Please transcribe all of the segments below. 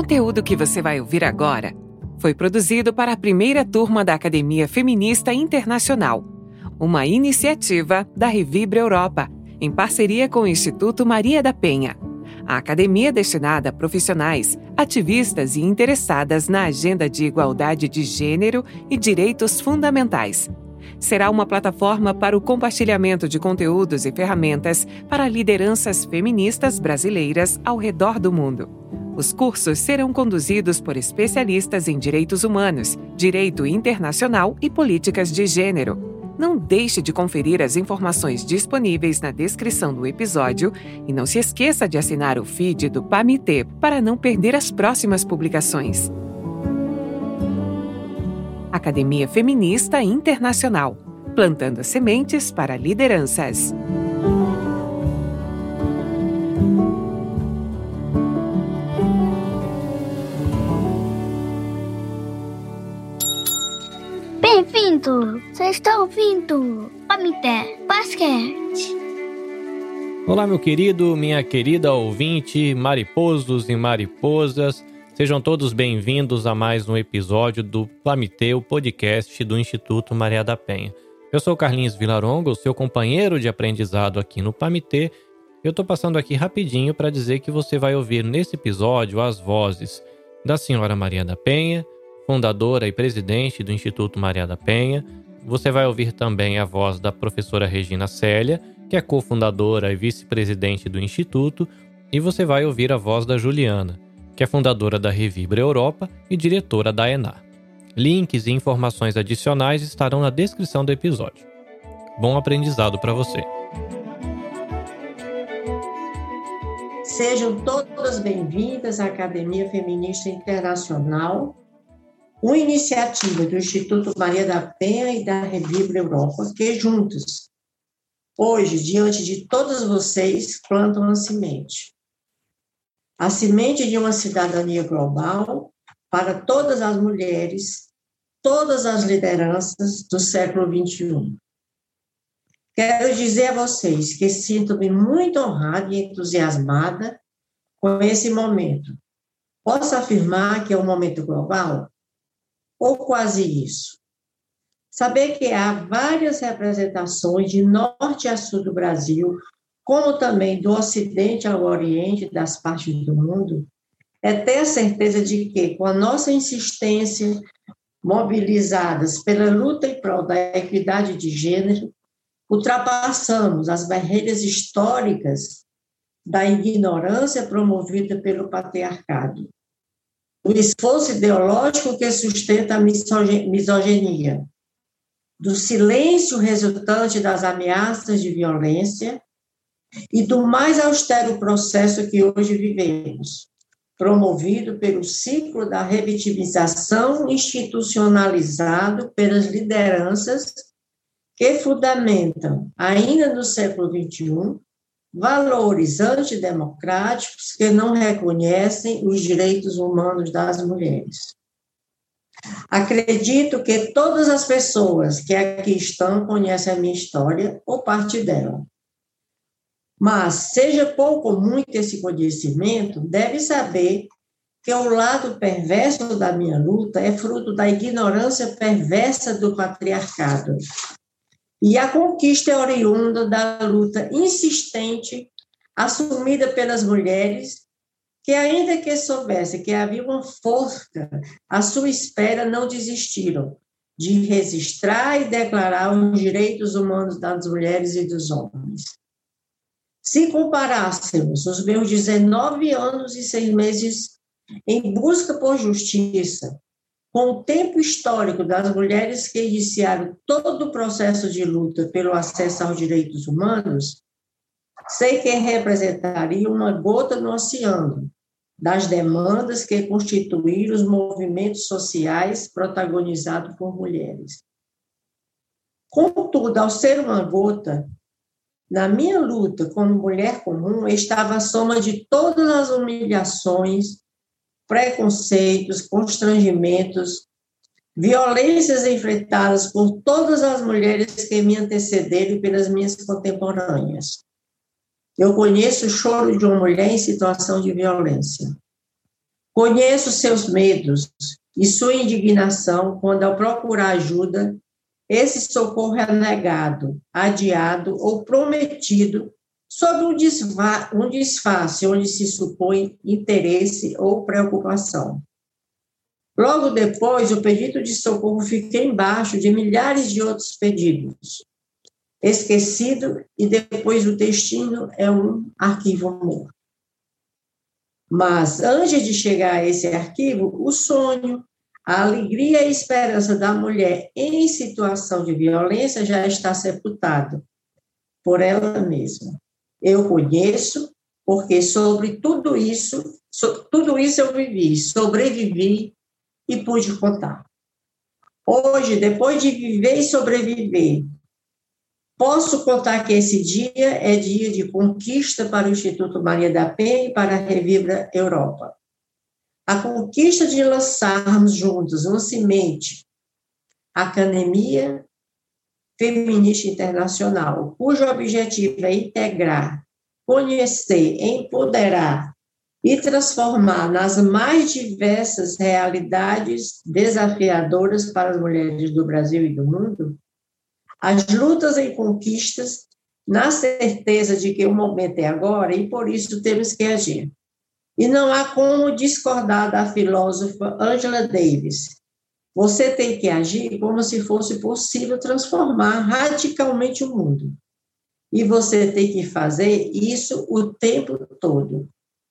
conteúdo que você vai ouvir agora foi produzido para a primeira turma da Academia Feminista Internacional, uma iniciativa da Revibre Europa, em parceria com o Instituto Maria da Penha. A academia é destinada a profissionais, ativistas e interessadas na agenda de igualdade de gênero e direitos fundamentais. Será uma plataforma para o compartilhamento de conteúdos e ferramentas para lideranças feministas brasileiras ao redor do mundo. Os cursos serão conduzidos por especialistas em direitos humanos, direito internacional e políticas de gênero. Não deixe de conferir as informações disponíveis na descrição do episódio e não se esqueça de assinar o feed do PAMITê para não perder as próximas publicações. Academia Feminista Internacional plantando sementes para lideranças. Bem-vindo! Você está ouvindo Pamité Basquete. Olá, meu querido, minha querida ouvinte, mariposos e mariposas. Sejam todos bem-vindos a mais um episódio do Plamité, o podcast do Instituto Maria da Penha. Eu sou Carlinhos Vilaronga, o seu companheiro de aprendizado aqui no Pamité. Eu estou passando aqui rapidinho para dizer que você vai ouvir nesse episódio as vozes da senhora Maria da Penha, fundadora e presidente do Instituto Maria da Penha. Você vai ouvir também a voz da professora Regina Célia, que é cofundadora e vice-presidente do Instituto, e você vai ouvir a voz da Juliana, que é fundadora da Revibra Europa e diretora da ENAR. Links e informações adicionais estarão na descrição do episódio. Bom aprendizado para você! Sejam todas bem-vindas à Academia Feminista Internacional, uma iniciativa do Instituto Maria da Penha e da Revibra Europa, que juntos, hoje, diante de todos vocês, plantam a semente. A semente de uma cidadania global para todas as mulheres, todas as lideranças do século XXI. Quero dizer a vocês que sinto-me muito honrada e entusiasmada com esse momento. Posso afirmar que é um momento global? Ou quase isso? Saber que há várias representações de norte a sul do Brasil, como também do ocidente ao oriente das partes do mundo, é ter a certeza de que, com a nossa insistência, mobilizadas pela luta em prol da equidade de gênero, ultrapassamos as barreiras históricas da ignorância promovida pelo patriarcado, o esforço ideológico que sustenta a misoginia, do silêncio resultante das ameaças de violência e do mais austero processo que hoje vivemos, promovido pelo ciclo da revitimização institucionalizado pelas lideranças que fundamentam, ainda no século XXI, valores antidemocráticos que não reconhecem os direitos humanos das mulheres. Acredito que todas as pessoas que aqui estão conhecem a minha história ou parte dela. Mas, seja pouco ou muito esse conhecimento, deve saber que o lado perverso da minha luta é fruto da ignorância perversa do patriarcado. E a conquista é oriunda da luta insistente assumida pelas mulheres, que, ainda que soubessem que havia uma forca à sua espera, não desistiram de registrar e declarar os direitos humanos das mulheres e dos homens. Se comparássemos os meus 19 anos e seis meses em busca por justiça com o tempo histórico das mulheres que iniciaram todo o processo de luta pelo acesso aos direitos humanos, sei que representaria uma gota no oceano das demandas que constituíram os movimentos sociais protagonizados por mulheres. Contudo, ao ser uma gota, na minha luta como mulher comum estava a soma de todas as humilhações, preconceitos, constrangimentos, violências enfrentadas por todas as mulheres que me antecederam e pelas minhas contemporâneas. Eu conheço o choro de uma mulher em situação de violência. Conheço seus medos e sua indignação quando, ao procurar ajuda, esse socorro é negado, adiado ou prometido sob um, um disfarce onde se supõe interesse ou preocupação. Logo depois, o pedido de socorro fica embaixo de milhares de outros pedidos, esquecido, e depois o destino é um arquivo morto. Mas, antes de chegar a esse arquivo, o sonho, a alegria e a esperança da mulher em situação de violência já está sepultado por ela mesma. Eu conheço, porque sobre tudo isso, so, tudo isso eu vivi, sobrevivi e pude contar. Hoje, depois de viver e sobreviver, posso contar que esse dia é dia de conquista para o Instituto Maria da Penha e para a Revibra Europa. A conquista de lançarmos juntos uma semente, a Academia Feminista Internacional, cujo objetivo é integrar, conhecer, empoderar e transformar nas mais diversas realidades desafiadoras para as mulheres do Brasil e do mundo, as lutas e conquistas, na certeza de que o momento é agora e por isso temos que agir. E não há como discordar da filósofa Angela Davis. Você tem que agir como se fosse possível transformar radicalmente o mundo. E você tem que fazer isso o tempo todo.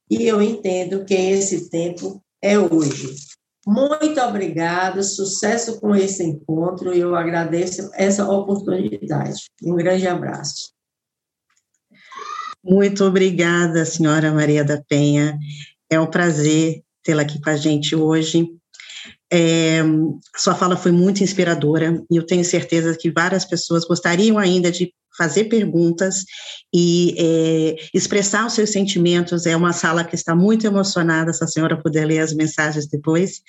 E eu entendo que esse tempo é hoje. Muito obrigada, sucesso com esse encontro e eu agradeço essa oportunidade. Um grande abraço. Muito obrigada, senhora Maria da Penha. É um prazer tê-la aqui com a gente hoje. É, sua fala foi muito inspiradora e eu tenho certeza que várias pessoas gostariam ainda de fazer perguntas e é, expressar os seus sentimentos. É uma sala que está muito emocionada, se a senhora puder ler as mensagens depois.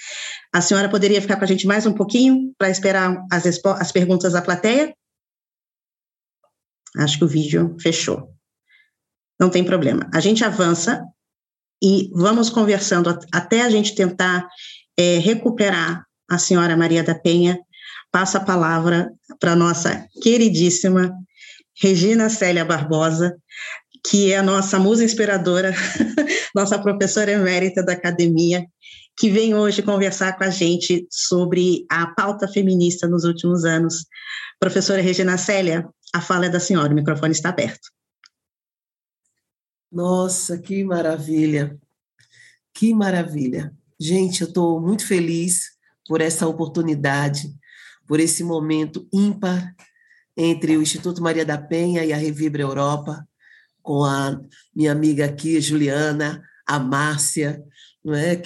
A senhora poderia ficar com a gente mais um pouquinho para esperar as, as perguntas da plateia? Acho que o vídeo fechou. Não tem problema. A gente avança e vamos conversando até a gente tentar é, recuperar a senhora Maria da Penha. Passa a palavra para nossa queridíssima Regina Célia Barbosa, que é a nossa musa inspiradora, nossa professora emérita da academia, que vem hoje conversar com a gente sobre a pauta feminista nos últimos anos. Professora Regina Célia, a fala é da senhora, o microfone está aberto. Nossa, que maravilha! Que maravilha! Gente, eu estou muito feliz por essa oportunidade, por esse momento ímpar entre o Instituto Maria da Penha e a Revibra Europa, com a minha amiga aqui, Juliana, a Márcia, não é?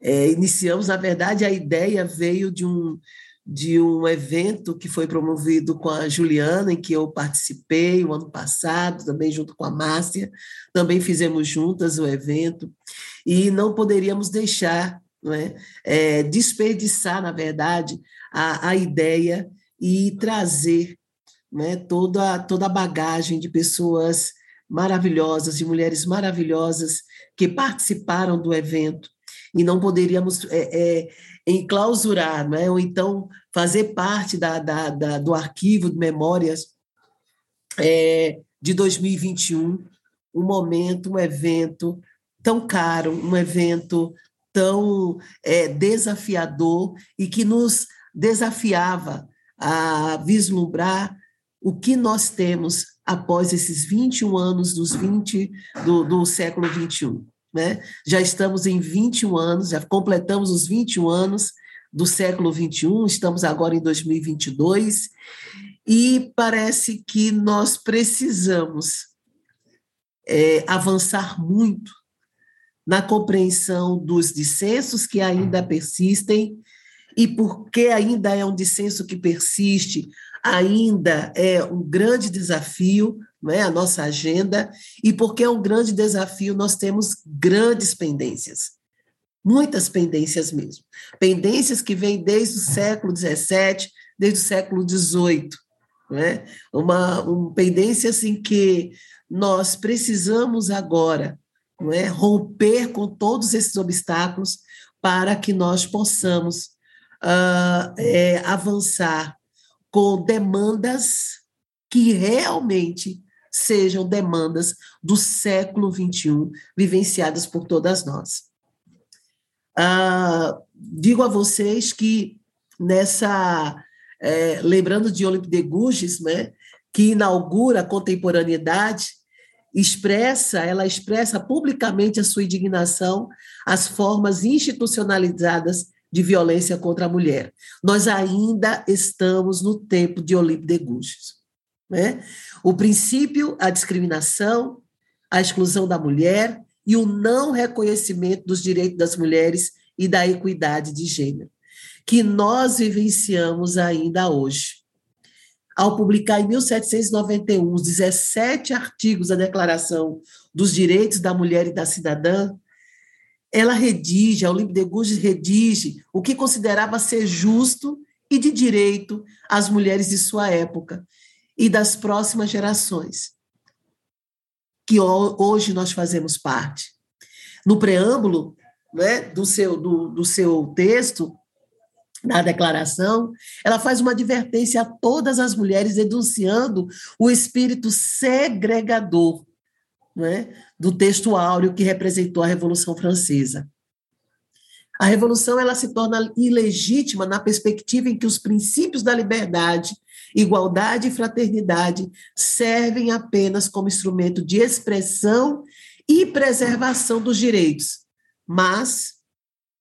É, iniciamos, na verdade, a ideia veio de um, de um evento que foi promovido com a Juliana, em que eu participei o ano passado, também junto com a Márcia, também fizemos juntas o evento, e não poderíamos deixar não é, é desperdiçar, na verdade, a, a ideia e trazer né, toda, toda a bagagem de pessoas maravilhosas, de mulheres maravilhosas que participaram do evento e não poderíamos é, é, enclausurar, né, ou então fazer parte da, da, da do arquivo de memórias é, de 2021, um momento, um evento tão caro, um evento tão é, desafiador e que nos desafiava a vislumbrar o que nós temos após esses 21 anos dos 20 do, do século 21. Né? Já estamos em 21 anos, já completamos os 21 anos do século 21, estamos agora em 2022, e parece que nós precisamos é, avançar muito na compreensão dos dissensos que ainda persistem, e porque ainda é um dissenso que persiste, ainda é um grande desafio, não é, a nossa agenda, e porque é um grande desafio, nós temos grandes pendências, muitas pendências mesmo, pendências que vêm desde o século XVII, desde o século XVIII, não é? uma, uma pendência assim que nós precisamos agora é? romper com todos esses obstáculos para que nós possamos uh, é, avançar com demandas que realmente sejam demandas do século XXI, vivenciadas por todas nós. Uh, digo a vocês que nessa, é, lembrando de Olympe de Gouges, né, que inaugura a contemporaneidade, expressa, ela expressa publicamente a sua indignação às formas institucionalizadas de violência contra a mulher. Nós ainda estamos no tempo de Olympe de Gouges. Né? O princípio, a discriminação, a exclusão da mulher e o não reconhecimento dos direitos das mulheres e da equidade de gênero, que nós vivenciamos ainda hoje ao publicar em 1791 os 17 artigos da Declaração dos Direitos da Mulher e da Cidadã, ela redige, a Olympe de Gouges redige o que considerava ser justo e de direito às mulheres de sua época e das próximas gerações, que hoje nós fazemos parte. No preâmbulo né, do, seu, do, do seu texto, na declaração, ela faz uma advertência a todas as mulheres, denunciando o espírito segregador né, do texto áureo que representou a Revolução Francesa. A revolução ela se torna ilegítima na perspectiva em que os princípios da liberdade, igualdade e fraternidade servem apenas como instrumento de expressão e preservação dos direitos, mas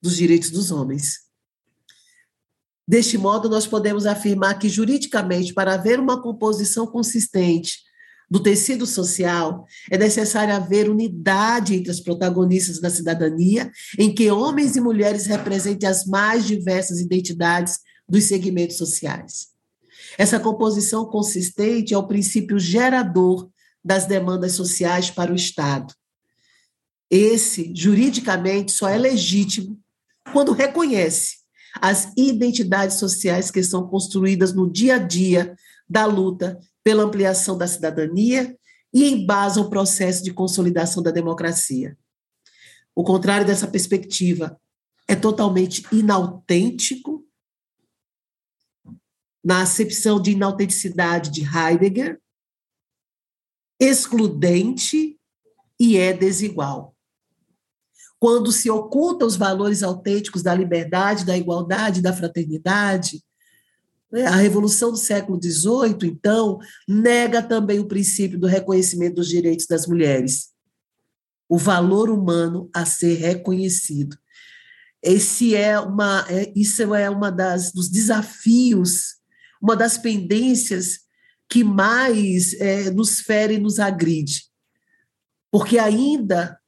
dos direitos dos homens. Deste modo, nós podemos afirmar que, juridicamente, para haver uma composição consistente do tecido social, é necessário haver unidade entre as protagonistas da cidadania, em que homens e mulheres representem as mais diversas identidades dos segmentos sociais. Essa composição consistente é o princípio gerador das demandas sociais para o Estado. Esse, juridicamente, só é legítimo quando reconhece as identidades sociais que são construídas no dia a dia da luta pela ampliação da cidadania e embasam o processo de consolidação da democracia. O contrário dessa perspectiva é totalmente inautêntico, na acepção de inautenticidade de Heidegger, excludente e é desigual quando se oculta os valores autênticos da liberdade, da igualdade, da fraternidade. Né? A Revolução do século XVIII, então, nega também o princípio do reconhecimento dos direitos das mulheres, o valor humano a ser reconhecido. Esse é uma, é, isso é uma das dos desafios, uma das pendências que mais é, nos fere e nos agride, porque ainda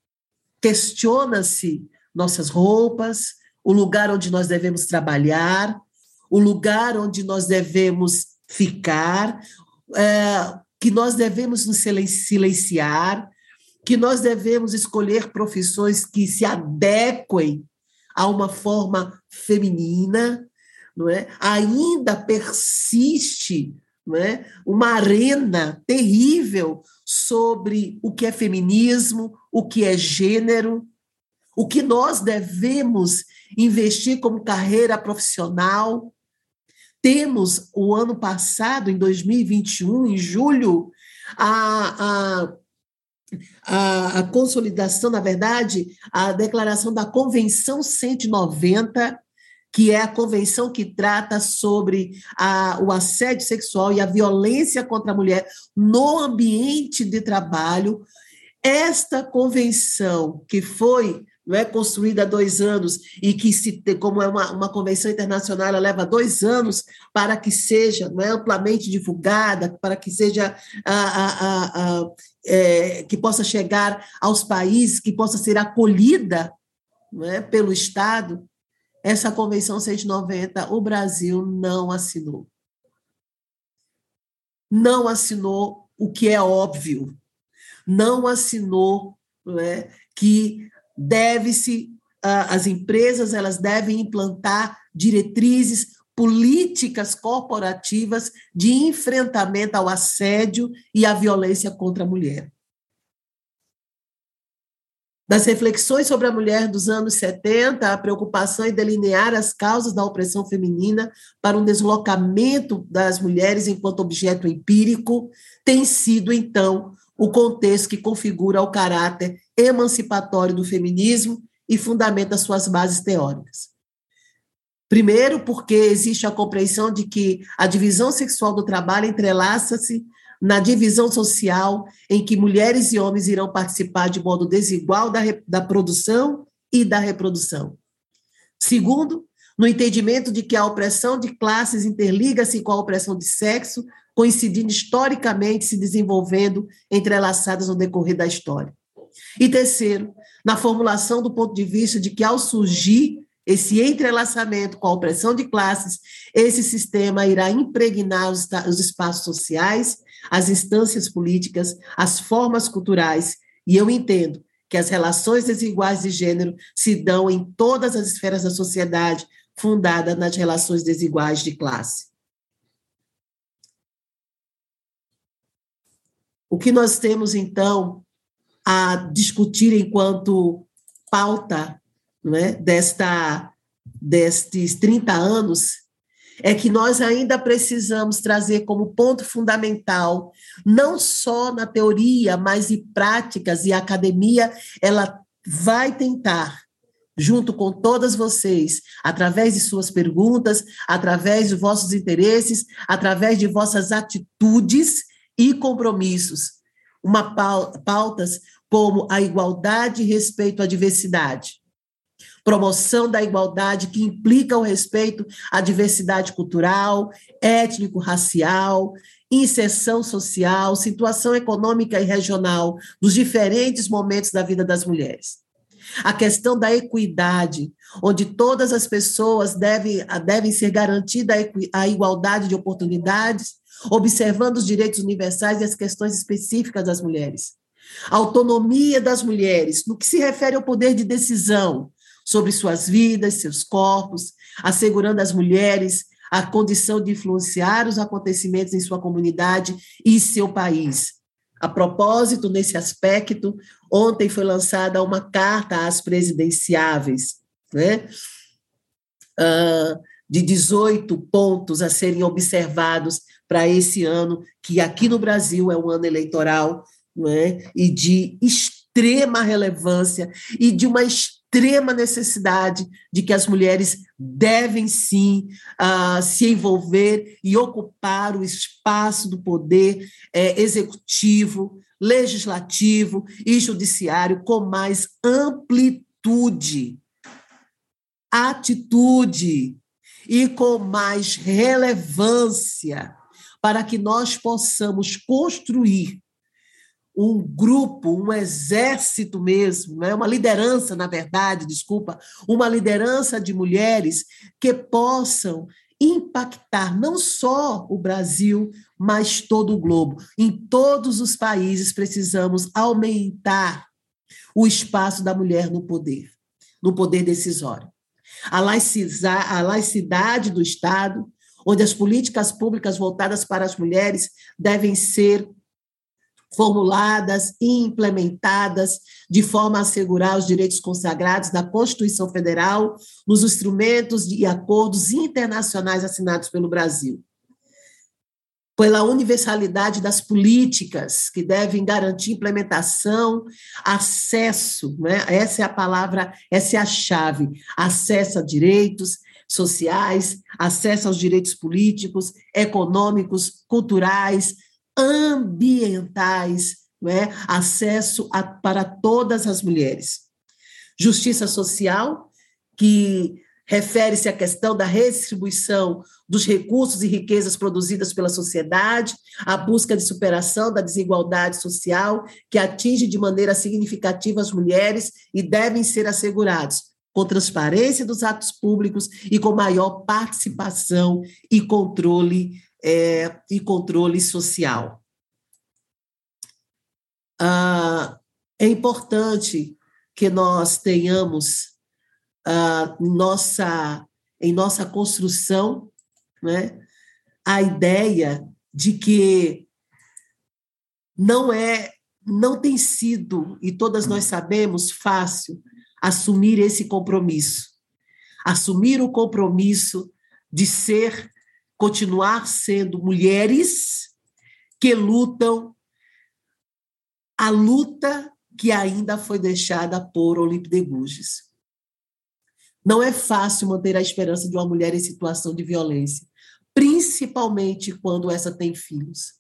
questiona-se nossas roupas, o lugar onde nós devemos trabalhar, o lugar onde nós devemos ficar, é, que nós devemos nos silenciar, que nós devemos escolher profissões que se adequem a uma forma feminina, não é? Ainda persiste não é? uma arena terrível sobre o que é feminismo, o que é gênero, o que nós devemos investir como carreira profissional. Temos, o ano passado, em 2021, em julho, a, a, a, a consolidação, na verdade, a declaração da Convenção 190 que é a convenção que trata sobre a, o assédio sexual e a violência contra a mulher no ambiente de trabalho. Esta convenção, que foi não é construída há dois anos e que se como é uma, uma convenção internacional ela leva dois anos para que seja não é, amplamente divulgada para que seja a, a, a, é, que possa chegar aos países que possa ser acolhida não é, pelo Estado essa Convenção 190 o Brasil não assinou. Não assinou o que é óbvio. Não assinou né, que deve-se as empresas elas devem implantar diretrizes políticas corporativas de enfrentamento ao assédio e à violência contra a mulher. Das reflexões sobre a mulher dos anos 70, a preocupação em delinear as causas da opressão feminina para um deslocamento das mulheres enquanto objeto empírico, tem sido, então, o contexto que configura o caráter emancipatório do feminismo e fundamenta suas bases teóricas. Primeiro, porque existe a compreensão de que a divisão sexual do trabalho entrelaça-se na divisão social em que mulheres e homens irão participar de modo desigual da, da produção e da reprodução. Segundo, no entendimento de que a opressão de classes interliga-se com a opressão de sexo, coincidindo historicamente, se desenvolvendo entrelaçadas no decorrer da história. E terceiro, na formulação do ponto de vista de que, ao surgir esse entrelaçamento com a opressão de classes, esse sistema irá impregnar os, os espaços sociais, as instâncias políticas, as formas culturais, e eu entendo que as relações desiguais de gênero se dão em todas as esferas da sociedade, fundada nas relações desiguais de classe. O que nós temos, então, a discutir enquanto pauta é, desta, destes 30 anos é que nós ainda precisamos trazer como ponto fundamental, não só na teoria, mas em práticas, e a academia, ela vai tentar, junto com todas vocês, através de suas perguntas, através de vossos interesses, através de vossas atitudes e compromissos, uma pautas como a igualdade e respeito à diversidade. Promoção da igualdade que implica o respeito à diversidade cultural, étnico-racial, inserção social, situação econômica e regional dos diferentes momentos da vida das mulheres. A questão da equidade, onde todas as pessoas devem, devem ser garantida a igualdade de oportunidades, observando os direitos universais e as questões específicas das mulheres a autonomia das mulheres, no que se refere ao poder de decisão sobre suas vidas, seus corpos, assegurando às mulheres a condição de influenciar os acontecimentos em sua comunidade e seu país. A propósito, nesse aspecto, ontem foi lançada uma carta às presidenciáveis, né? Uh, de 18 pontos a serem observados para esse ano, que aqui no Brasil é um ano eleitoral, não é? e de extrema relevância e de uma extrema necessidade de que as mulheres devem sim uh, se envolver e ocupar o espaço do poder é, executivo, legislativo e judiciário com mais amplitude, atitude e com mais relevância para que nós possamos construir um grupo, um exército mesmo, né? uma liderança, na verdade, desculpa, uma liderança de mulheres que possam impactar não só o Brasil, mas todo o globo. Em todos os países precisamos aumentar o espaço da mulher no poder, no poder decisório. A, a laicidade do Estado, onde as políticas públicas voltadas para as mulheres devem ser formuladas e implementadas de forma a assegurar os direitos consagrados da Constituição Federal nos instrumentos e acordos internacionais assinados pelo Brasil. Pela universalidade das políticas que devem garantir implementação, acesso, né? essa é a palavra, essa é a chave, acesso a direitos sociais, acesso aos direitos políticos, econômicos, culturais, ambientais, é? acesso a, para todas as mulheres. Justiça social, que refere-se à questão da redistribuição dos recursos e riquezas produzidas pela sociedade, a busca de superação da desigualdade social que atinge de maneira significativa as mulheres e devem ser assegurados com transparência dos atos públicos e com maior participação e controle é, e controle social. Ah, é importante que nós tenhamos ah, nossa, em nossa construção né, a ideia de que não é não tem sido, e todas nós sabemos, fácil assumir esse compromisso. Assumir o compromisso de ser, continuar sendo mulheres que lutam a luta que ainda foi deixada por Olympe de Gouges. Não é fácil manter a esperança de uma mulher em situação de violência, principalmente quando essa tem filhos.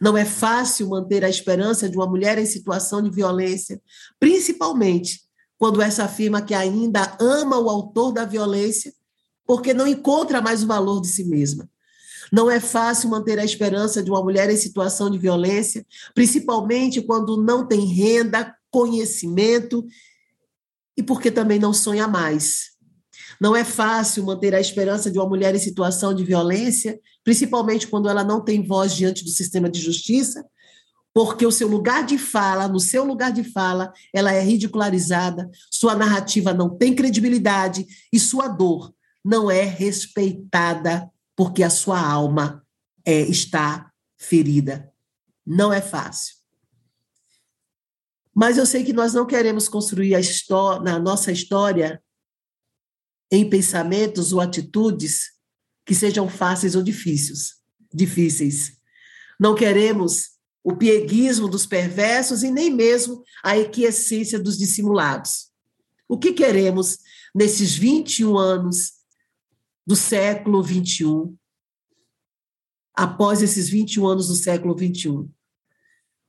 Não é fácil manter a esperança de uma mulher em situação de violência, principalmente quando essa afirma que ainda ama o autor da violência, porque não encontra mais o valor de si mesma. Não é fácil manter a esperança de uma mulher em situação de violência, principalmente quando não tem renda, conhecimento e porque também não sonha mais. Não é fácil manter a esperança de uma mulher em situação de violência, principalmente quando ela não tem voz diante do sistema de justiça, porque o seu lugar de fala, no seu lugar de fala, ela é ridicularizada, sua narrativa não tem credibilidade e sua dor não é respeitada porque a sua alma é, está ferida. Não é fácil. Mas eu sei que nós não queremos construir a história, na nossa história em pensamentos ou atitudes que sejam fáceis ou difíceis. difíceis. Não queremos o pieguismo dos perversos e nem mesmo a equiescência dos dissimulados. O que queremos nesses 21 anos do século 21, após esses 21 anos do século 21?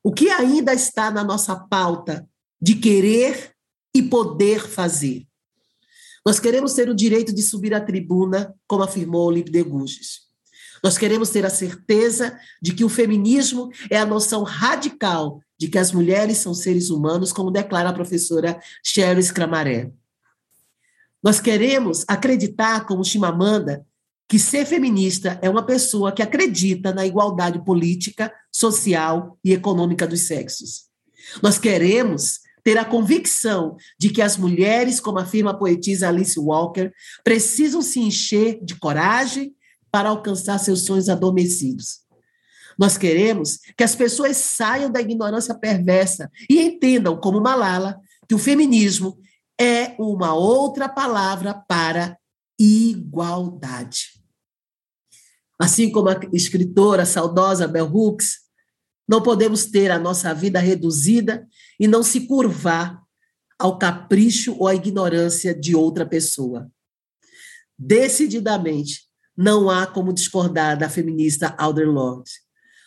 O que ainda está na nossa pauta de querer e poder fazer? Nós queremos ter o direito de subir à tribuna, como afirmou Olympe de Gouges. Nós queremos ter a certeza de que o feminismo é a noção radical de que as mulheres são seres humanos, como declara a professora Cheryl Scramaré. Nós queremos acreditar, como Chimamanda, que ser feminista é uma pessoa que acredita na igualdade política, social e econômica dos sexos. Nós queremos ter a convicção de que as mulheres, como afirma a poetisa Alice Walker, precisam se encher de coragem para alcançar seus sonhos adormecidos. Nós queremos que as pessoas saiam da ignorância perversa e entendam, como Malala, que o feminismo é uma outra palavra para igualdade. Assim como a escritora saudosa Bell Hooks, não podemos ter a nossa vida reduzida e não se curvar ao capricho ou à ignorância de outra pessoa. Decididamente, não há como discordar da feminista Audre Lorde.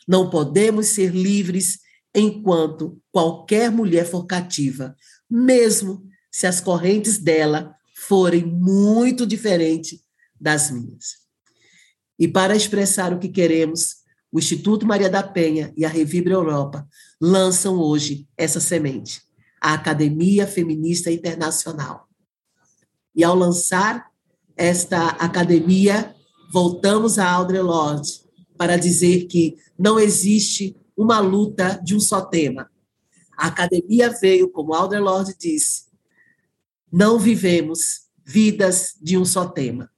Não podemos ser livres enquanto qualquer mulher for cativa, mesmo se as correntes dela forem muito diferentes das minhas. E para expressar o que queremos, o Instituto Maria da Penha e a Revibra Europa lançam hoje essa semente, a Academia Feminista Internacional. E ao lançar esta academia, voltamos a Audre Lorde para dizer que não existe uma luta de um só tema. A academia veio, como Audre Lorde disse, não vivemos vidas de um só tema.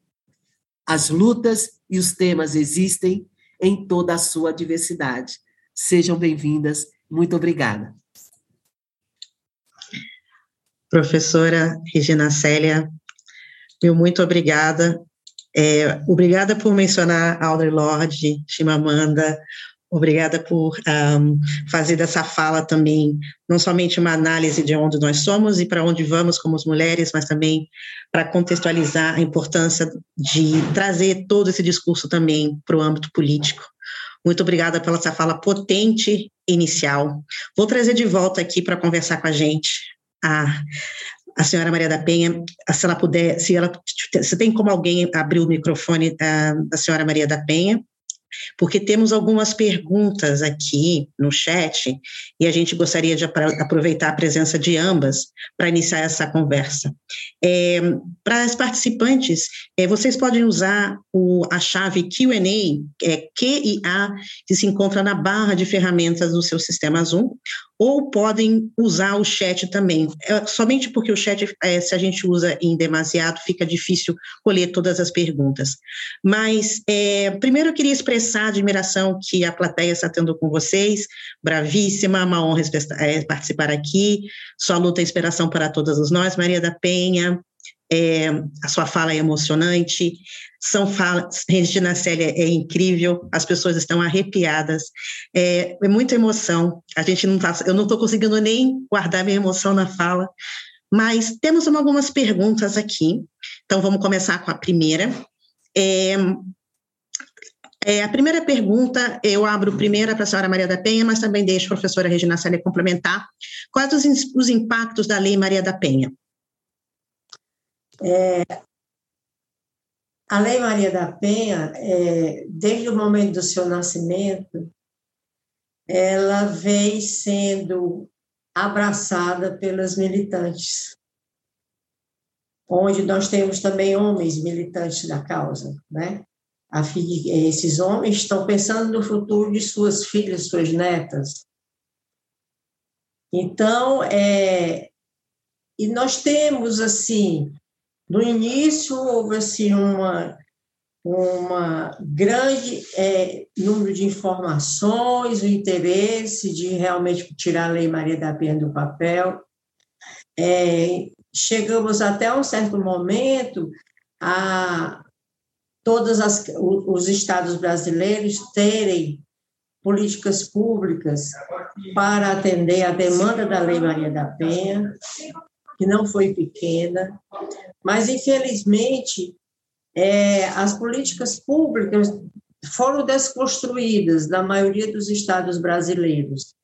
As lutas e os temas existem em toda a sua diversidade. Sejam bem-vindas. Muito obrigada. Professora Regina Célia, meu muito obrigada. É, obrigada por mencionar Audre Lorde, Chimamanda, Obrigada por um, fazer dessa fala também não somente uma análise de onde nós somos e para onde vamos como mulheres, mas também para contextualizar a importância de trazer todo esse discurso também para o âmbito político. Muito obrigada pela essa fala potente inicial. Vou trazer de volta aqui para conversar com a gente a, a senhora Maria da Penha, se ela puder, se ela se tem como alguém abrir o microfone da, da senhora Maria da Penha porque temos algumas perguntas aqui no chat e a gente gostaria de aproveitar a presença de ambas para iniciar essa conversa. É, para as participantes, é, vocês podem usar o, a chave Q&A, é, que se encontra na barra de ferramentas do seu sistema Zoom, ou podem usar o chat também. É, somente porque o chat, é, se a gente usa em demasiado, fica difícil colher todas as perguntas. Mas, é, primeiro eu queria expressar a admiração que a plateia está tendo com vocês, bravíssima, uma honra é, participar aqui, sua luta é inspiração para todos nós, Maria da Penha, é, a sua fala é emocionante, são falas, Regina Célia é incrível, as pessoas estão arrepiadas, é, é muita emoção, a gente não tá, eu não estou conseguindo nem guardar minha emoção na fala, mas temos algumas perguntas aqui, então vamos começar com a primeira. É, é, a primeira pergunta, eu abro primeiro para a senhora Maria da Penha, mas também deixo a professora Regina Célia complementar. Quais os, os impactos da Lei Maria da Penha? É, a Lei Maria da Penha, é, desde o momento do seu nascimento, ela vem sendo abraçada pelas militantes, onde nós temos também homens militantes da causa, né? esses homens estão pensando no futuro de suas filhas, suas netas. Então, é, e nós temos, assim, no início, houve assim, uma, uma grande é, número de informações, o interesse de realmente tirar a Lei Maria da Penha do papel. É, chegamos até um certo momento a todos os estados brasileiros terem políticas públicas para atender a demanda da Lei Maria da Penha, que não foi pequena, mas, infelizmente, é, as políticas públicas foram desconstruídas na maioria dos estados brasileiros.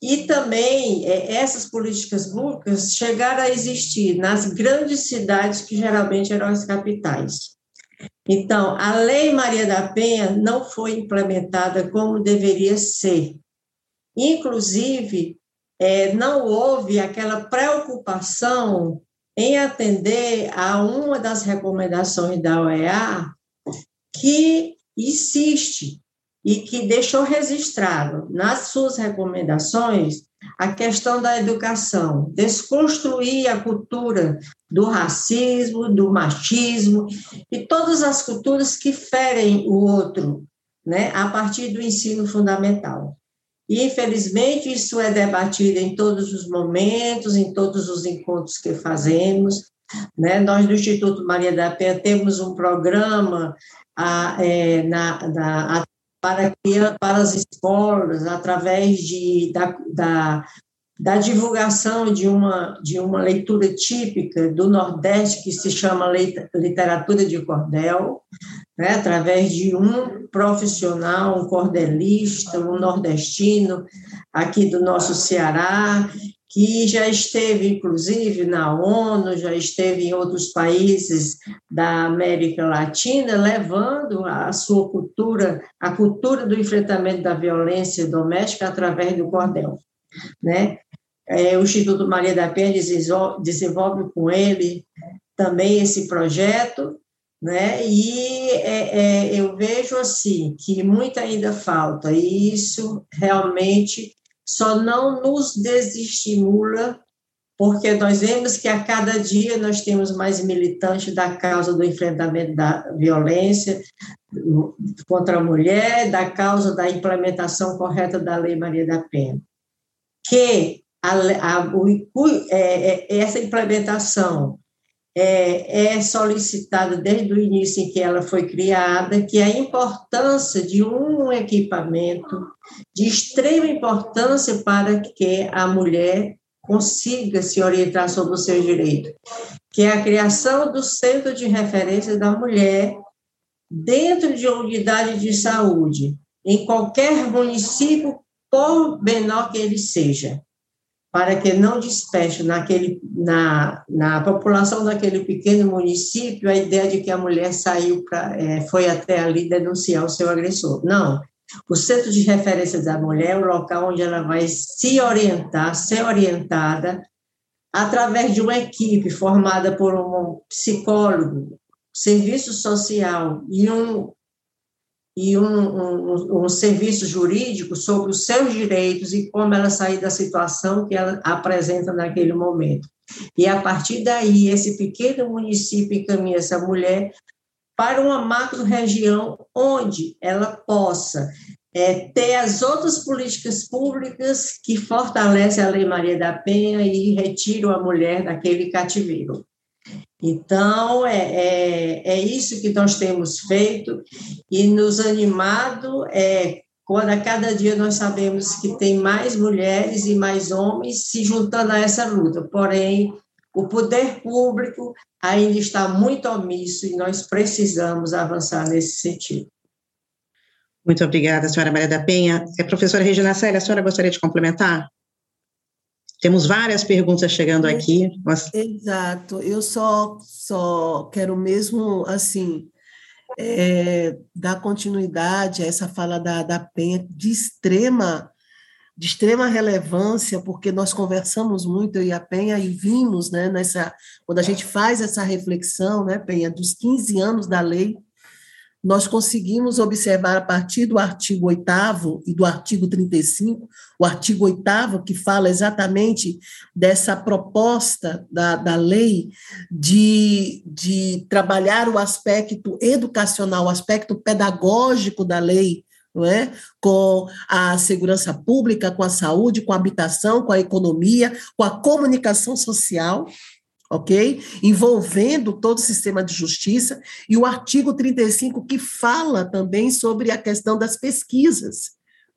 E também é, essas políticas públicas chegaram a existir nas grandes cidades, que geralmente eram as capitais. Então, a Lei Maria da Penha não foi implementada como deveria ser. Inclusive, é, não houve aquela preocupação em atender a uma das recomendações da OEA que insiste e que deixou registrado nas suas recomendações a questão da educação, desconstruir a cultura do racismo, do machismo e todas as culturas que ferem o outro, né, a partir do ensino fundamental. E, infelizmente, isso é debatido em todos os momentos, em todos os encontros que fazemos. Né? Nós, do Instituto Maria da Penha, temos um programa a, é, na, a, para, para as escolas, através de, da, da, da, divulgação de uma, de uma leitura típica do Nordeste, que se chama Literatura de Cordel, né, através de um profissional, um cordelista, um nordestino aqui do nosso Ceará, que já esteve, inclusive, na ONU, já esteve em outros países da América Latina, levando a sua cultura, a cultura do enfrentamento da violência doméstica através do cordel. Né? É, o Instituto Maria da Penha desenvolve com ele também esse projeto, né? E é, é, eu vejo assim que muito ainda falta, e isso realmente só não nos desestimula, porque nós vemos que a cada dia nós temos mais militantes da causa do enfrentamento da violência contra a mulher, da causa da implementação correta da Lei Maria da Penha. Que a, a, o, é, é, essa implementação é, é solicitada desde o início em que ela foi criada, que a importância de um equipamento de extrema importância para que a mulher consiga se orientar sobre os seus direitos, que é a criação do Centro de Referência da Mulher dentro de uma unidade de saúde, em qualquer município, por menor que ele seja para que não desperte naquele, na, na população daquele pequeno município a ideia de que a mulher saiu para, é, foi até ali denunciar o seu agressor. Não. O centro de referência da mulher é o local onde ela vai se orientar, ser orientada através de uma equipe formada por um psicólogo, serviço social e um e um, um, um, serviço jurídico sobre os seus direitos e como ela sair da situação que ela apresenta naquele momento. E a partir daí, esse pequeno município encaminha essa mulher para uma macro-região onde ela possa é, ter as outras políticas públicas que fortalecem a Lei Maria da Penha e retiram a mulher daquele cativeiro. Então, é, é, é isso que nós temos feito e nos animado é quando a cada dia nós sabemos que tem mais mulheres e mais homens se juntando a essa luta. Porém, o poder público ainda está muito omisso e nós precisamos avançar nesse sentido. Muito obrigada, senhora Maria da Penha. É, professora Regina Célia, a senhora gostaria de complementar? Temos várias perguntas chegando aqui. Mas... Exato. Eu só, só quero mesmo, assim, é, dar continuidade a essa fala da, da Penha de extrema, de extrema relevância, porque nós conversamos muito, eu e a Penha, e vimos, né, nessa, quando a gente faz essa reflexão, né, Penha, dos 15 anos da lei, nós conseguimos observar a partir do artigo 8 e do artigo 35, o artigo 8 que fala exatamente dessa proposta da, da lei de, de trabalhar o aspecto educacional, o aspecto pedagógico da lei, é? com a segurança pública, com a saúde, com a habitação, com a economia, com a comunicação social, ok? Envolvendo todo o sistema de justiça, e o artigo 35, que fala também sobre a questão das pesquisas,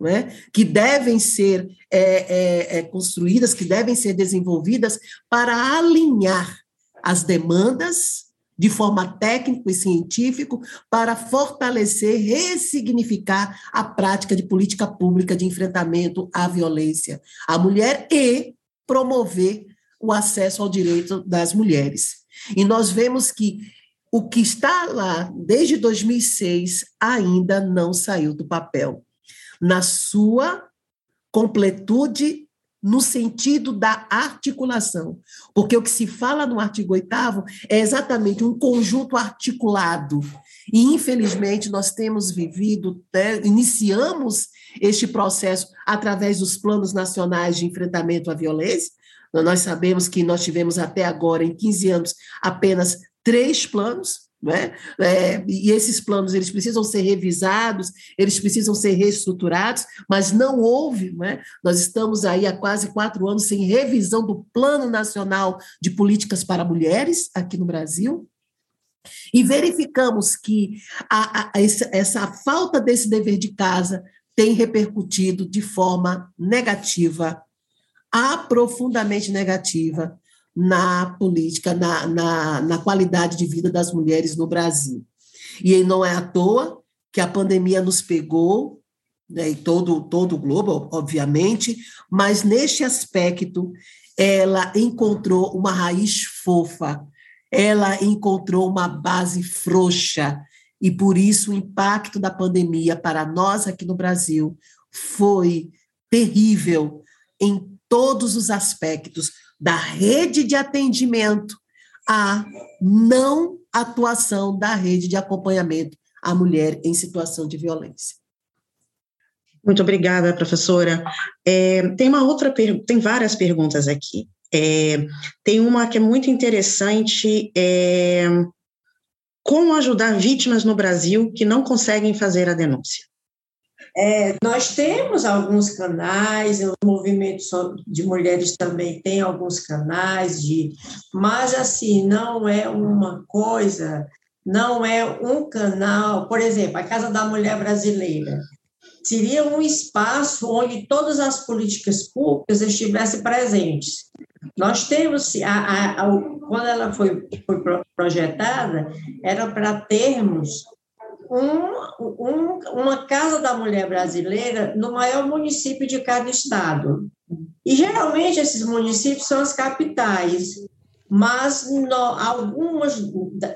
é? que devem ser é, é, é, construídas, que devem ser desenvolvidas para alinhar as demandas de forma técnica e científica para fortalecer, ressignificar a prática de política pública de enfrentamento à violência à mulher e promover o acesso ao direito das mulheres. E nós vemos que o que está lá desde 2006 ainda não saiu do papel. Na sua completude, no sentido da articulação. Porque o que se fala no artigo 8 é exatamente um conjunto articulado. E, infelizmente, nós temos vivido, né, iniciamos este processo através dos planos nacionais de enfrentamento à violência, nós sabemos que nós tivemos até agora, em 15 anos, apenas três planos, né? É, e esses planos eles precisam ser revisados, eles precisam ser reestruturados, mas não houve. Né? Nós estamos aí há quase quatro anos sem revisão do Plano Nacional de Políticas para Mulheres aqui no Brasil. E verificamos que a, a, essa, essa falta desse dever de casa tem repercutido de forma negativa aprofundamente negativa na política, na, na, na qualidade de vida das mulheres no Brasil. E não é à toa que a pandemia nos pegou, né, e todo, todo o globo, obviamente, mas neste aspecto ela encontrou uma raiz fofa, ela encontrou uma base frouxa, e por isso o impacto da pandemia para nós aqui no Brasil foi terrível em todos os aspectos, da rede de atendimento à não atuação da rede de acompanhamento à mulher em situação de violência. Muito obrigada, professora. É, tem uma outra tem várias perguntas aqui. É, tem uma que é muito interessante. É, como ajudar vítimas no Brasil que não conseguem fazer a denúncia? É, nós temos alguns canais, o movimento de mulheres também tem alguns canais, de, mas assim, não é uma coisa, não é um canal, por exemplo, a Casa da Mulher Brasileira, seria um espaço onde todas as políticas públicas estivessem presentes. Nós temos, a, a, a, quando ela foi, foi projetada, era para termos um, um, uma Casa da Mulher Brasileira no maior município de cada estado. E geralmente esses municípios são as capitais, mas no, algumas,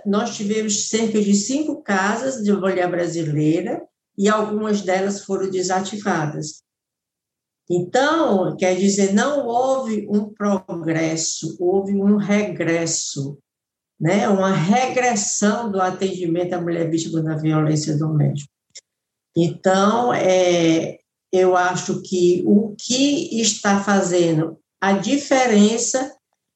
nós tivemos cerca de cinco casas de mulher brasileira e algumas delas foram desativadas. Então, quer dizer, não houve um progresso, houve um regresso né, uma regressão do atendimento à mulher vítima da violência doméstica. Então, é, eu acho que o que está fazendo a diferença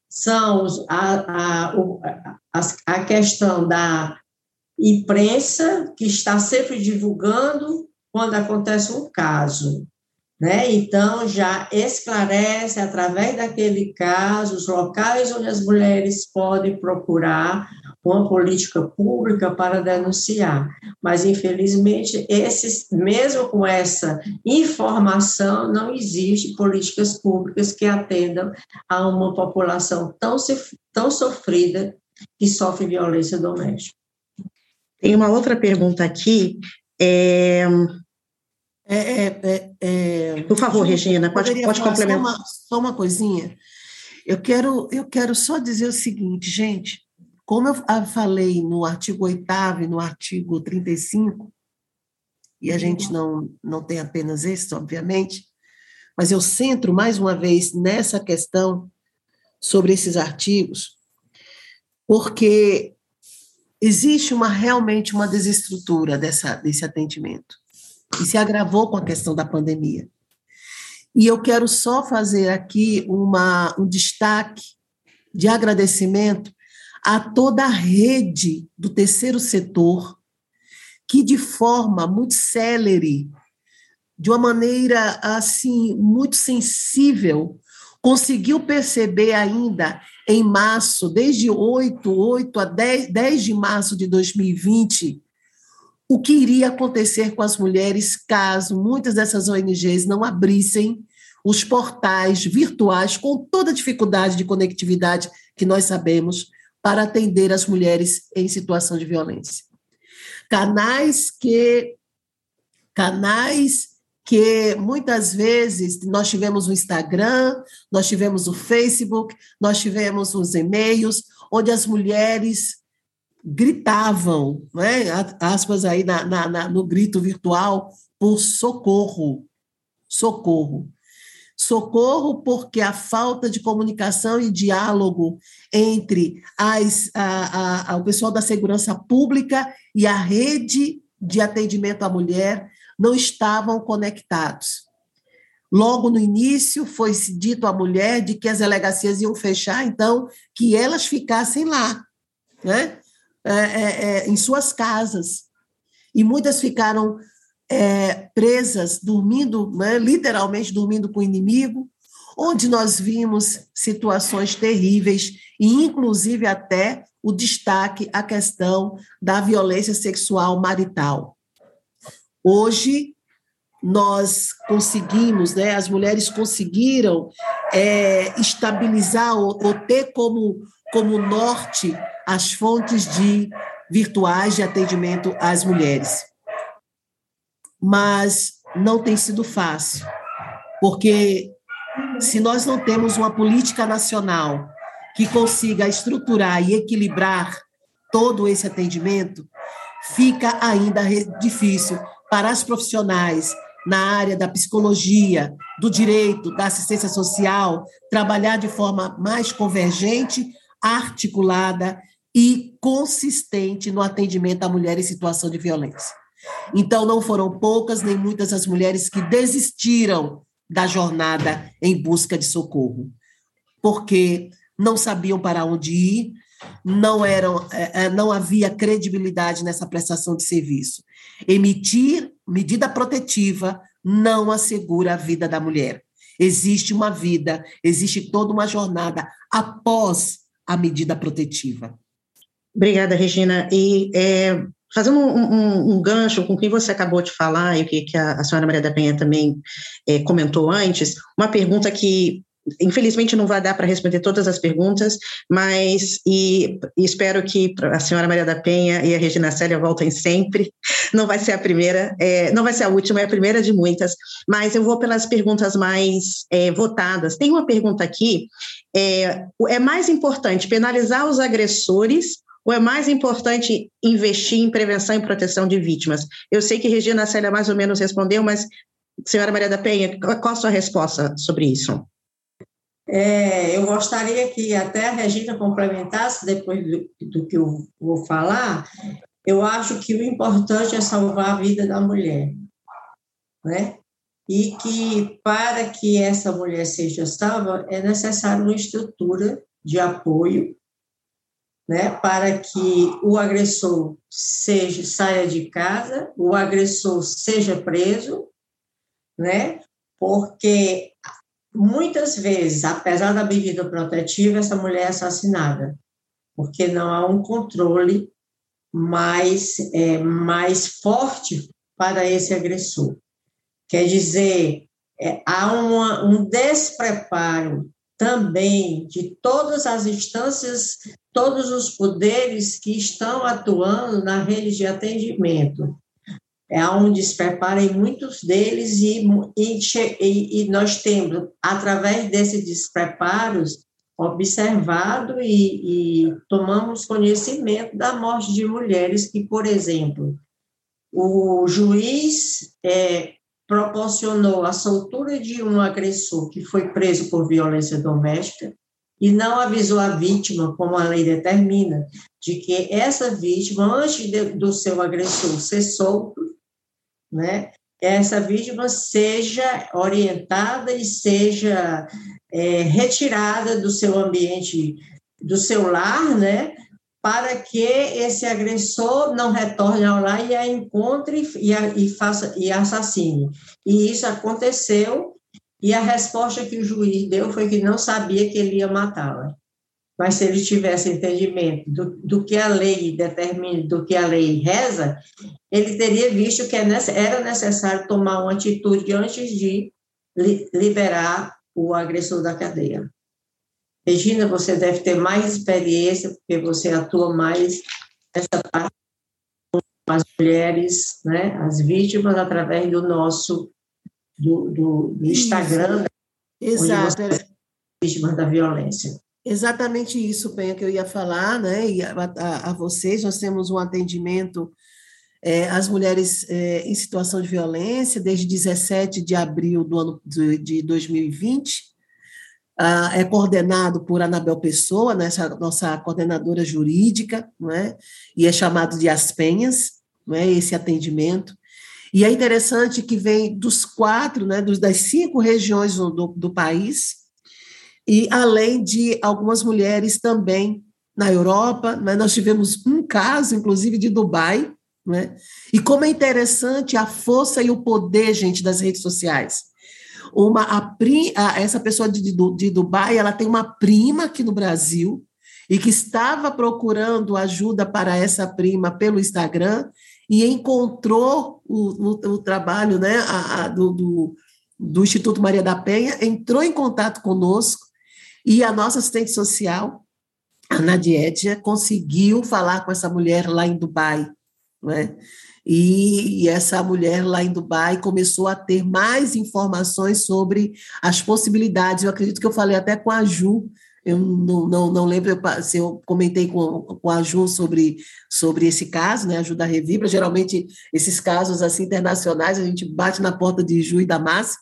são a, a, a questão da imprensa, que está sempre divulgando quando acontece um caso. Né? Então, já esclarece, através daquele caso, os locais onde as mulheres podem procurar uma política pública para denunciar. Mas, infelizmente, esses, mesmo com essa informação, não existe políticas públicas que atendam a uma população tão, tão sofrida que sofre violência doméstica. Tem uma outra pergunta aqui. É, é, é, é, é, Por favor, Regina, pode, pode complementar. Só uma, só uma coisinha. Eu quero, eu quero só dizer o seguinte, gente. Como eu falei no artigo 8 e no artigo 35, e a gente não, não tem apenas esse, obviamente, mas eu centro mais uma vez nessa questão sobre esses artigos, porque existe uma realmente uma desestrutura dessa, desse atendimento e se agravou com a questão da pandemia. E eu quero só fazer aqui uma, um destaque de agradecimento a toda a rede do terceiro setor, que de forma muito célere, de uma maneira assim muito sensível, conseguiu perceber ainda em março, desde 8, 8 a 10, 10 de março de 2020, o que iria acontecer com as mulheres caso muitas dessas ONGs não abrissem os portais virtuais com toda a dificuldade de conectividade que nós sabemos para atender as mulheres em situação de violência. Canais que canais que muitas vezes nós tivemos o Instagram, nós tivemos o Facebook, nós tivemos os e-mails, onde as mulheres gritavam, né, aspas aí na, na, na, no grito virtual, por socorro, socorro. Socorro porque a falta de comunicação e diálogo entre as, a, a, o pessoal da segurança pública e a rede de atendimento à mulher não estavam conectados. Logo no início, foi dito à mulher de que as delegacias iam fechar, então, que elas ficassem lá, né? É, é, é, em suas casas. E muitas ficaram é, presas, dormindo, né, literalmente dormindo com o inimigo, onde nós vimos situações terríveis, e inclusive até o destaque à questão da violência sexual marital. Hoje, nós conseguimos, né, as mulheres conseguiram é, estabilizar ou, ou ter como, como norte as fontes de virtuais de atendimento às mulheres. Mas não tem sido fácil, porque se nós não temos uma política nacional que consiga estruturar e equilibrar todo esse atendimento, fica ainda difícil para as profissionais na área da psicologia, do direito, da assistência social, trabalhar de forma mais convergente, articulada e consistente no atendimento à mulher em situação de violência. Então, não foram poucas nem muitas as mulheres que desistiram da jornada em busca de socorro, porque não sabiam para onde ir, não eram, é, é, não havia credibilidade nessa prestação de serviço. Emitir medida protetiva não assegura a vida da mulher. Existe uma vida, existe toda uma jornada após a medida protetiva. Obrigada, Regina. E é, fazendo um, um, um, gancho com o que você acabou de falar e o que, que a, a, senhora Maria da Penha também é, comentou antes, uma pergunta que infelizmente não vai dar para responder todas as perguntas, mas e, e, espero que a senhora Maria da Penha e a Regina Célia voltem sempre. Não vai ser a primeira, é, não vai ser a última, é a primeira de muitas, mas eu vou pelas perguntas mais é, votadas. Tem uma pergunta aqui: é, é mais importante penalizar os agressores ou é mais importante investir em prevenção e proteção de vítimas? Eu sei que Regina Célia mais ou menos respondeu, mas, senhora Maria da Penha, qual a sua resposta sobre isso? É, eu gostaria que até a Regina complementasse depois do, do, que eu vou falar. Eu acho que o importante é salvar a vida da mulher. né? E que para que essa mulher seja salva é necessário uma estrutura de apoio, né? Para que o agressor seja saia de casa, o agressor seja preso, né? Porque muitas vezes, apesar da medida protetiva, essa mulher é assassinada, porque não há um controle mais, é, mais forte para esse agressor. Quer dizer, é, há uma, um despreparo também de todas as instâncias, todos os poderes que estão atuando na rede de atendimento. É, há um despreparo em muitos deles e, e, e nós temos, através desses despreparos, observado e, e, tomamos conhecimento da morte de mulheres que, por exemplo, o juiz é, proporcionou a soltura de um agressor que foi preso por violência doméstica e não avisou a vítima, como a lei determina, de que essa vítima, antes de, do seu agressor ser solto, né, essa vítima seja orientada e seja é, retirada do seu ambiente, do seu lar, né, para que esse agressor não retorne ao lar e a encontre e, a, e faça e assassine. E isso aconteceu e a resposta que o juiz deu foi que não sabia que ele ia matá-la. Mas se ele tivesse entendimento do, do que a lei determina, do que a lei reza, ele teria visto que é era necessário tomar uma atitude antes de liberar o agressor da cadeia. Regina, você deve ter mais experiência, porque você atua mais nessa parte com as mulheres, né, as vítimas, através do nosso, do, do, do Instagram, né, Exato. vítimas da violência. Exatamente isso, Penha, que eu ia falar, né, e a, a, a vocês, nós temos um atendimento é, às mulheres é, em situação de violência, desde 17 de abril do ano de, de 2020, ah, é coordenado por Anabel Pessoa, né, nossa coordenadora jurídica, não é? e é chamado de As Penhas, não é? esse atendimento. E é interessante que vem dos quatro, né, dos, das cinco regiões do, do, do país, e além de algumas mulheres também na Europa, né? nós tivemos um caso, inclusive, de Dubai, né? e como é interessante a força e o poder, gente, das redes sociais. Uma, a, a, essa pessoa de, de, Dubai, ela tem uma prima aqui no Brasil, e que estava procurando ajuda para essa prima pelo Instagram, e encontrou o, o, o trabalho né, a, a, do, do, do Instituto Maria da Penha, entrou em contato conosco, e a nossa assistente social, a Nadiedia, conseguiu falar com essa mulher lá em Dubai, né? E, e essa mulher lá em Dubai começou a ter mais informações sobre as possibilidades. Eu acredito que eu falei até com a Ju, eu não, não, não lembro se eu comentei com, com a Ju sobre, sobre esse caso, né, a Ju da Revibra, geralmente esses casos assim internacionais, a gente bate na porta de Ju e da Márcia,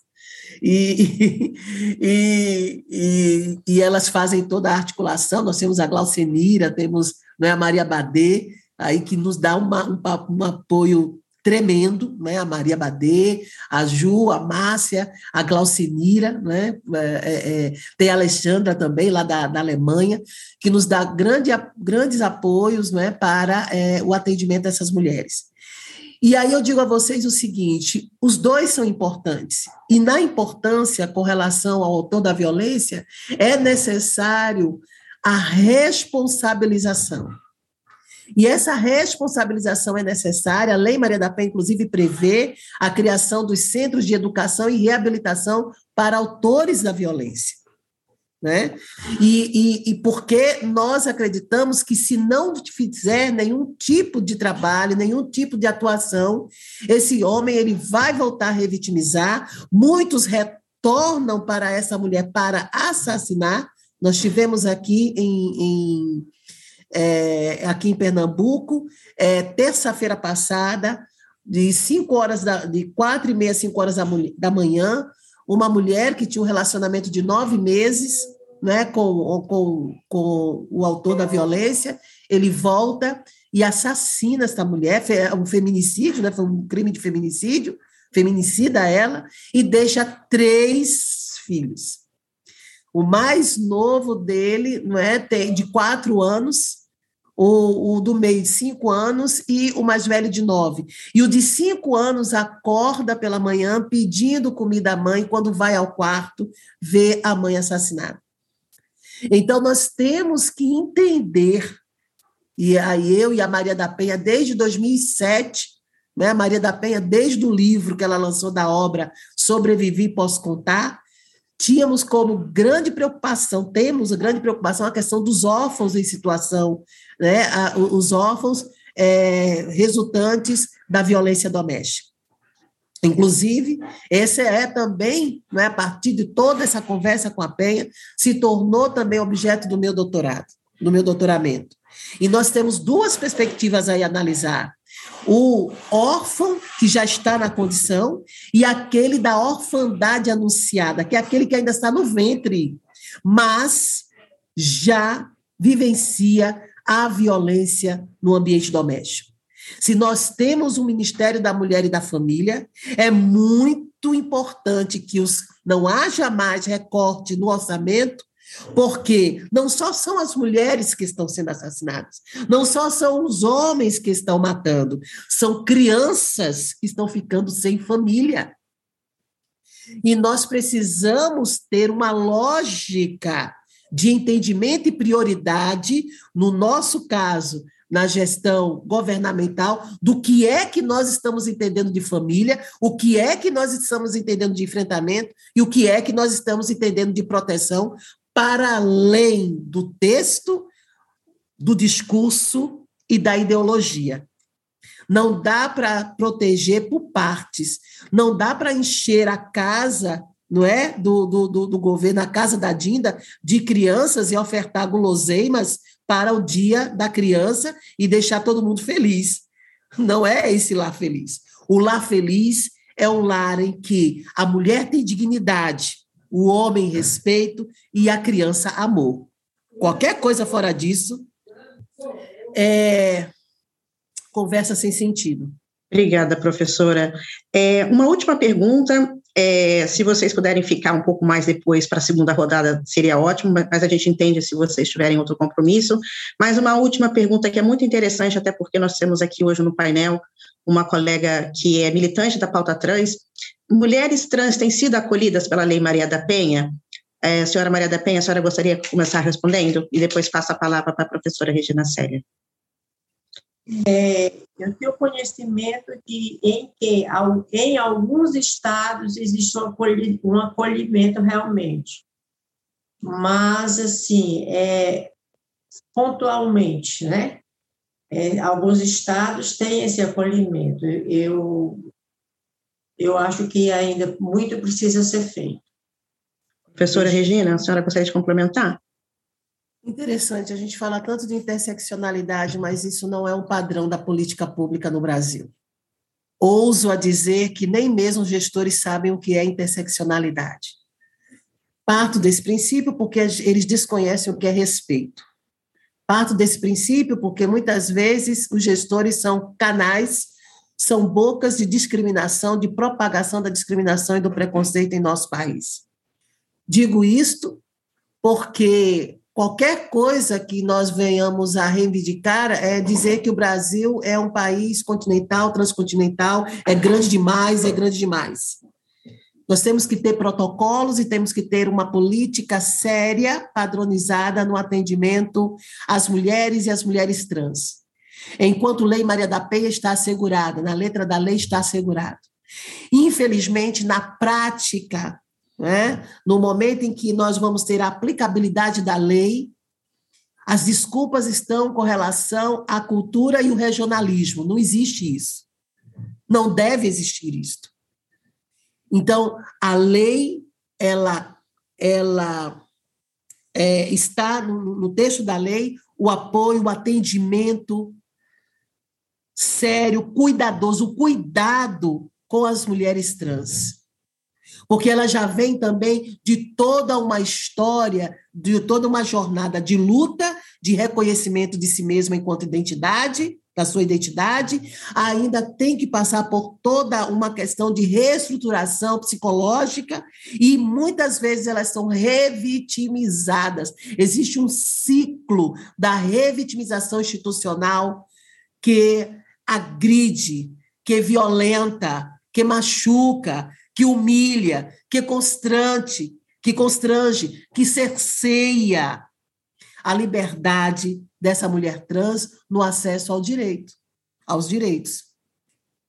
e, e, e, e, elas fazem toda a articulação. Nós temos a Glaucenira, temos né, a Maria Badê, aí que nos dá uma, um, um apoio tremendo, né? A Maria Badê, a Ju, a Márcia, a Glaucinira, né? É, é, é, tem a Alexandra também, lá da, da Alemanha, que nos dá grande, grandes apoios né? para é, o atendimento dessas mulheres. E aí eu digo a vocês o seguinte: os dois são importantes. E na importância com relação ao autor da violência, é necessário a responsabilização. E essa responsabilização é necessária. A Lei Maria da Penha, inclusive, prevê a criação dos centros de educação e reabilitação para autores da violência né? E, e, e, porque nós acreditamos que se não fizer nenhum tipo de trabalho, nenhum tipo de atuação, esse homem ele vai voltar a revitimizar, muitos retornam para essa mulher para assassinar. Nós tivemos aqui em, em é, aqui em Pernambuco, é, terça-feira passada, de cinco horas da, de quatro e meia, cinco horas da, da manhã, uma mulher que tinha um relacionamento de nove meses né, com, com, com o autor da violência, ele volta e assassina esta mulher, é um feminicídio, né, foi um crime de feminicídio, feminicida ela e deixa três filhos. O mais novo dele, não é, tem de quatro anos, o, o, do meio de cinco anos e o mais velho de nove. E o de cinco anos acorda pela manhã pedindo comida à mãe, quando vai ao quarto, vê a mãe assassinada. Então, nós temos que entender, e aí eu e a Maria da Penha, desde 2007, né, a Maria da Penha, desde o livro que ela lançou da obra Sobrevivi Posso Contar, tínhamos como grande preocupação, temos a grande preocupação a questão dos órfãos em situação, né, a, os órfãos é, resultantes da violência doméstica. Inclusive, esse é também, né, a partir de toda essa conversa com a Penha, se tornou também objeto do meu doutorado, do meu doutoramento. E nós temos duas perspectivas aí a analisar o órfão que já está na condição e aquele da orfandade anunciada, que é aquele que ainda está no ventre, mas já vivencia a violência no ambiente doméstico. Se nós temos um Ministério da Mulher e da Família, é muito importante que os, não haja mais recorte no orçamento porque não só são as mulheres que estão sendo assassinadas, não só são os homens que estão matando, são crianças que estão ficando sem família. E nós precisamos ter uma lógica de entendimento e prioridade, no nosso caso, na gestão governamental, do que é que nós estamos entendendo de família, o que é que nós estamos entendendo de enfrentamento e o que é que nós estamos entendendo de proteção para além do texto, do discurso e da ideologia. Não dá para proteger por partes, não dá para encher a casa não é do, do, do, governo, a casa da Dinda, de crianças e ofertar guloseimas para o dia da criança e deixar todo mundo feliz. Não é esse lar feliz. O lar feliz é um lar em que a mulher tem dignidade, o homem respeito e a criança amor. Qualquer coisa fora disso é conversa sem sentido. Obrigada, professora. É, uma última pergunta. É, se vocês puderem ficar um pouco mais depois para a segunda rodada, seria ótimo, mas a gente entende se vocês tiverem outro compromisso. Mas uma última pergunta que é muito interessante, até porque nós temos aqui hoje no painel uma colega que é militante da pauta trans. Mulheres trans têm sido acolhidas pela Lei Maria da Penha? É, senhora Maria da Penha, a senhora gostaria de começar respondendo e depois passa a palavra para a professora Regina Célia. É, eu tenho conhecimento de em que em alguns estados existe um acolhimento realmente, mas assim é pontualmente, né? É, alguns estados têm esse acolhimento. Eu eu acho que ainda muito precisa ser feito. Professora Regina, a senhora gostaria de complementar? Interessante, a gente fala tanto de interseccionalidade, mas isso não é um padrão da política pública no Brasil. Ouso a dizer que nem mesmo os gestores sabem o que é interseccionalidade. Parto desse princípio porque eles desconhecem o que é respeito. Parto desse princípio porque muitas vezes os gestores são canais, são bocas de discriminação, de propagação da discriminação e do preconceito em nosso país. Digo isto porque qualquer coisa que nós venhamos a reivindicar é dizer que o Brasil é um país continental, transcontinental, é grande demais, é grande demais. Nós temos que ter protocolos e temos que ter uma política séria, padronizada no atendimento às mulheres e às mulheres trans. Enquanto Lei Maria da Penha está assegurada, na letra da lei está assegurado. Infelizmente, na prática, né? no momento em que nós vamos ter a aplicabilidade da lei, as desculpas estão com relação à cultura e o regionalismo. Não existe isso. Não deve existir isso. Então, a lei, ela, ela é, está no, no texto da lei o apoio, o atendimento sério, cuidadoso, o cuidado com as mulheres trans porque ela já vem também de toda uma história, de toda uma jornada de luta, de reconhecimento de si mesma enquanto identidade, da sua identidade, ainda tem que passar por toda uma questão de reestruturação psicológica e muitas vezes elas são revitimizadas. Existe um ciclo da revitimização institucional que agride, que violenta, que machuca, que humilha, que constrante, que constrange, que cerceia a liberdade dessa mulher trans no acesso ao direito, aos direitos.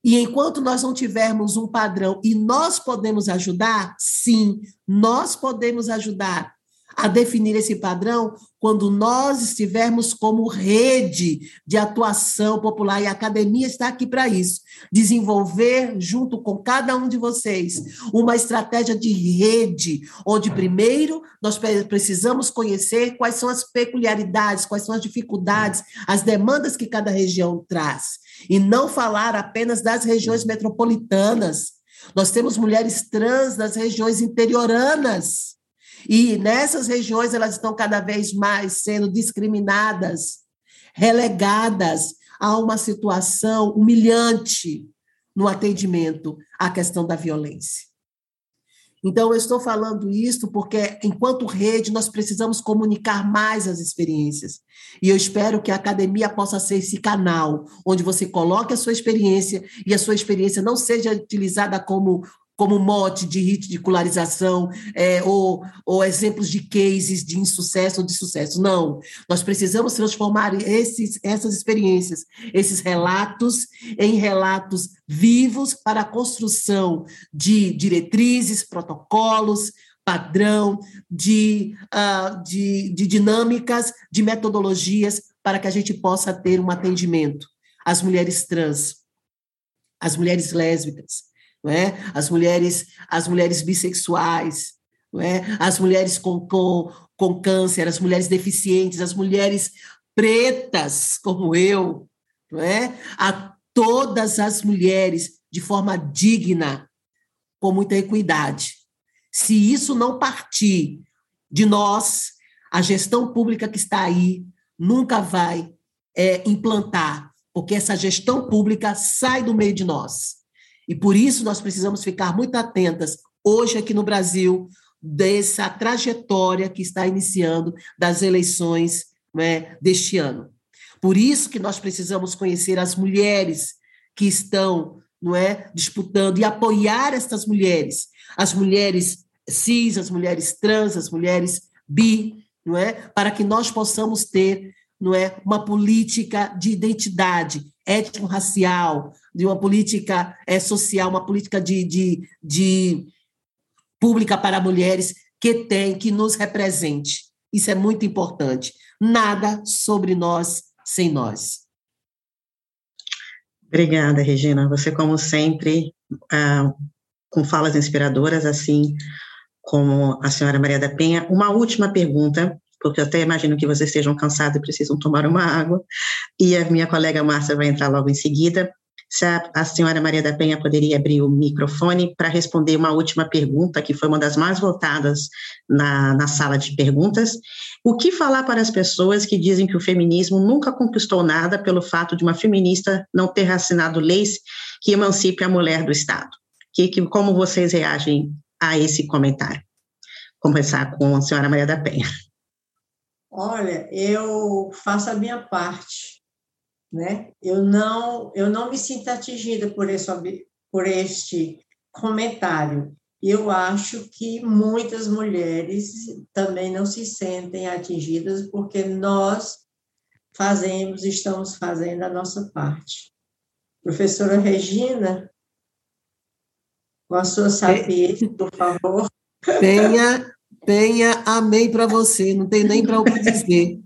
E enquanto nós não tivermos um padrão e nós podemos ajudar, sim, nós podemos ajudar a definir esse padrão quando nós estivermos como rede de atuação popular, e a academia está aqui para isso desenvolver, junto com cada um de vocês, uma estratégia de rede, onde, primeiro, nós precisamos conhecer quais são as peculiaridades, quais são as dificuldades, as demandas que cada região traz, e não falar apenas das regiões metropolitanas. Nós temos mulheres trans nas regiões interioranas e nessas regiões elas estão cada vez mais sendo discriminadas, relegadas a uma situação humilhante no atendimento à questão da violência. Então, eu estou falando isso porque, enquanto rede, nós precisamos comunicar mais as experiências. E eu espero que a academia possa ser esse canal onde você coloque a sua experiência e a sua experiência não seja utilizada como como mote de ridicularização é, ou, ou exemplos de cases de insucesso ou de sucesso. Não, nós precisamos transformar esses, essas experiências, esses relatos, em relatos vivos para a construção de diretrizes, protocolos, padrão, de, uh, de, de dinâmicas, de metodologias para que a gente possa ter um atendimento às mulheres trans, às mulheres lésbicas, é? as mulheres as mulheres bissexuais, é? as mulheres com, com, com câncer, as mulheres deficientes, as mulheres pretas, como eu, é? a todas as mulheres de forma digna, com muita equidade. Se isso não partir de nós, a gestão pública que está aí nunca vai é, implantar, porque essa gestão pública sai do meio de nós. E por isso nós precisamos ficar muito atentas hoje aqui no Brasil dessa trajetória que está iniciando das eleições né, deste ano. Por isso que nós precisamos conhecer as mulheres que estão não é, disputando e apoiar estas mulheres, as mulheres cis, as mulheres trans, as mulheres bi, não é, para que nós possamos ter não é, uma política de identidade étnico-racial, de uma política é, social, uma política de, de, de pública para mulheres que tem, que nos represente. Isso é muito importante. Nada sobre nós sem nós. Obrigada, Regina. Você, como sempre, ah, com falas inspiradoras, assim como a senhora Maria da Penha. Uma última pergunta porque eu até imagino que vocês estejam cansados e precisam tomar uma água. E a minha colega Márcia vai entrar logo em seguida. Se a, a senhora Maria da Penha poderia abrir o microfone para responder uma última pergunta, que foi uma das mais votadas na, na sala de perguntas. O que falar para as pessoas que dizem que o feminismo nunca conquistou nada pelo fato de uma feminista não ter assinado leis que emancipe a mulher do Estado? Que, que, como vocês reagem a esse comentário? Começar com a senhora Maria da Penha. Olha, eu faço a minha parte, né? Eu não, eu não me sinto atingida por esse, por este comentário. Eu acho que muitas mulheres também não se sentem atingidas porque nós fazemos, estamos fazendo a nossa parte. Professora Regina, com a sua sapiência, por favor. Tenha Tenha amém para você, não tem nem para o que dizer,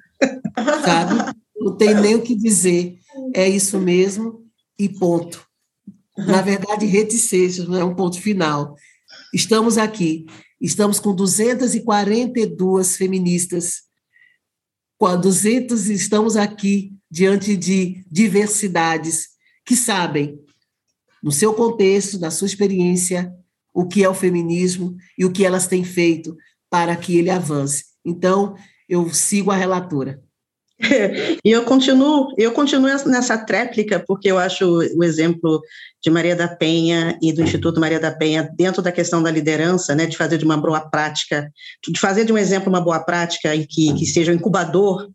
sabe? Não tem nem o que dizer. É isso mesmo e ponto. Na verdade, reticências, não é um ponto final. Estamos aqui, estamos com 242 feministas, com 200 estamos aqui diante de diversidades que sabem, no seu contexto, na sua experiência, o que é o feminismo e o que elas têm feito para que ele avance. Então, eu sigo a relatora. e eu continuo, eu continuo nessa tréplica, porque eu acho o exemplo de Maria da Penha e do Instituto Maria da Penha dentro da questão da liderança, né, de fazer de uma boa prática, de fazer de um exemplo uma boa prática e que, que seja um incubador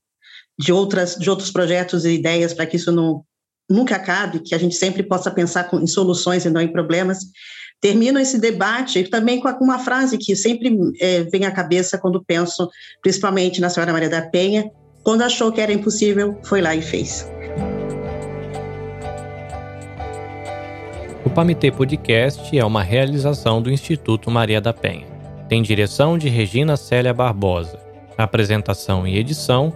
de outras de outros projetos e ideias para que isso não nunca acabe, que a gente sempre possa pensar em soluções e não em problemas. Termino esse debate também com uma frase que sempre é, vem à cabeça quando penso, principalmente na senhora Maria da Penha, quando achou que era impossível, foi lá e fez. O Pamitê Podcast é uma realização do Instituto Maria da Penha. Tem direção de Regina Célia Barbosa. Apresentação e edição,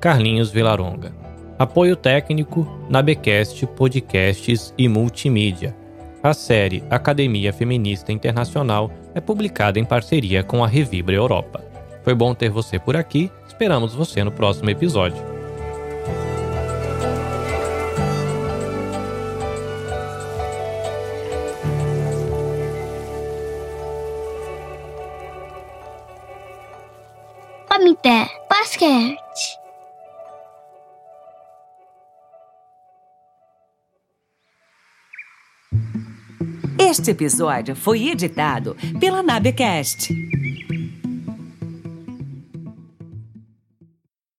Carlinhos Vilaronga. Apoio técnico, Nabecast Podcasts e Multimídia. A série Academia Feminista Internacional é publicada em parceria com a Revibra Europa. Foi bom ter você por aqui Esperamos você no próximo episódio. Comitê Basquete. Este episódio foi editado pela Nabecast